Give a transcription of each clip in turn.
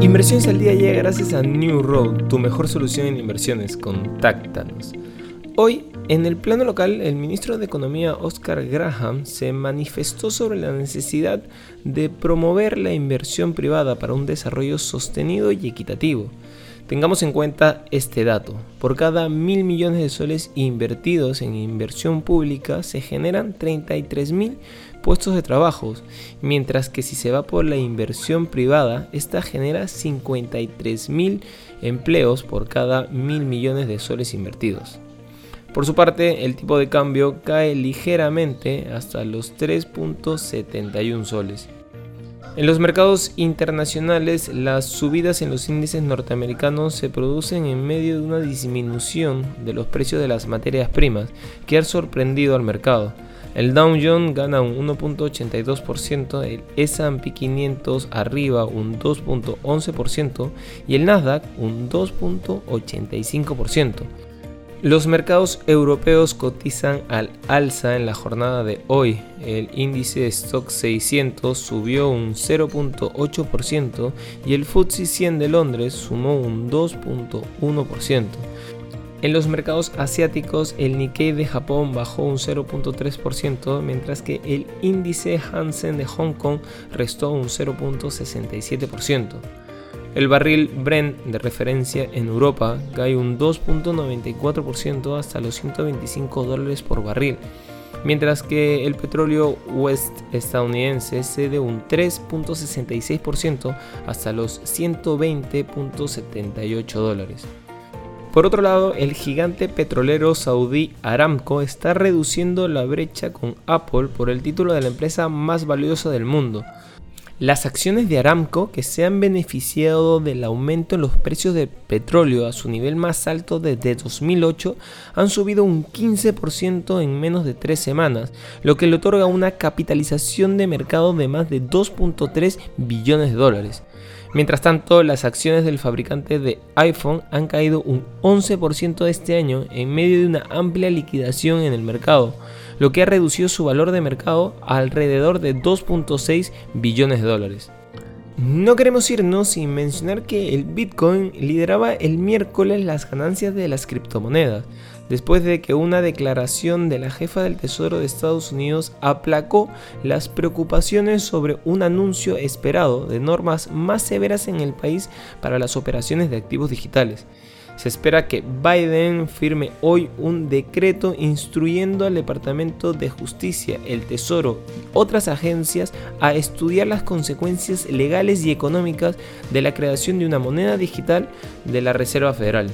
Inversiones al día llega gracias a New Road, tu mejor solución en inversiones. Contáctanos. Hoy, en el plano local, el ministro de Economía Oscar Graham se manifestó sobre la necesidad de promover la inversión privada para un desarrollo sostenido y equitativo. Tengamos en cuenta este dato. Por cada mil millones de soles invertidos en inversión pública se generan 33 mil puestos de trabajo, mientras que si se va por la inversión privada, esta genera 53 mil empleos por cada mil millones de soles invertidos. Por su parte, el tipo de cambio cae ligeramente hasta los 3.71 soles. En los mercados internacionales, las subidas en los índices norteamericanos se producen en medio de una disminución de los precios de las materias primas que ha sorprendido al mercado. El Dow Jones gana un 1.82%, el S&P 500 arriba un 2.11% y el Nasdaq un 2.85%. Los mercados europeos cotizan al alza en la jornada de hoy. El índice Stock 600 subió un 0.8% y el FTSE 100 de Londres sumó un 2.1%. En los mercados asiáticos, el Nikkei de Japón bajó un 0.3%, mientras que el índice Hansen de Hong Kong restó un 0.67%. El barril Brent de referencia en Europa cae un 2.94% hasta los 125 dólares por barril, mientras que el petróleo West estadounidense cede un 3.66% hasta los 120.78 dólares. Por otro lado, el gigante petrolero saudí Aramco está reduciendo la brecha con Apple por el título de la empresa más valiosa del mundo, las acciones de Aramco, que se han beneficiado del aumento en los precios de petróleo a su nivel más alto desde 2008, han subido un 15% en menos de tres semanas, lo que le otorga una capitalización de mercado de más de 2.3 billones de dólares. Mientras tanto, las acciones del fabricante de iPhone han caído un 11% este año en medio de una amplia liquidación en el mercado, lo que ha reducido su valor de mercado a alrededor de 2.6 billones de dólares. No queremos irnos sin mencionar que el Bitcoin lideraba el miércoles las ganancias de las criptomonedas, después de que una declaración de la jefa del Tesoro de Estados Unidos aplacó las preocupaciones sobre un anuncio esperado de normas más severas en el país para las operaciones de activos digitales. Se espera que Biden firme hoy un decreto instruyendo al Departamento de Justicia, el Tesoro otras agencias a estudiar las consecuencias legales y económicas de la creación de una moneda digital de la Reserva Federal.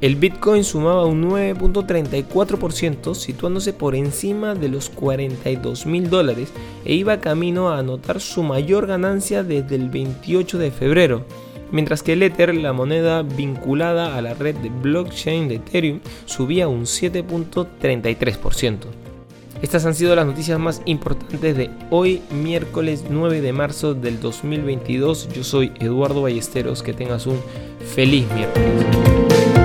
El Bitcoin sumaba un 9.34%, situándose por encima de los 42 mil dólares e iba camino a anotar su mayor ganancia desde el 28 de febrero mientras que el Ether, la moneda vinculada a la red de blockchain de Ethereum, subía un 7.33%. Estas han sido las noticias más importantes de hoy, miércoles 9 de marzo del 2022. Yo soy Eduardo Ballesteros, que tengas un feliz miércoles.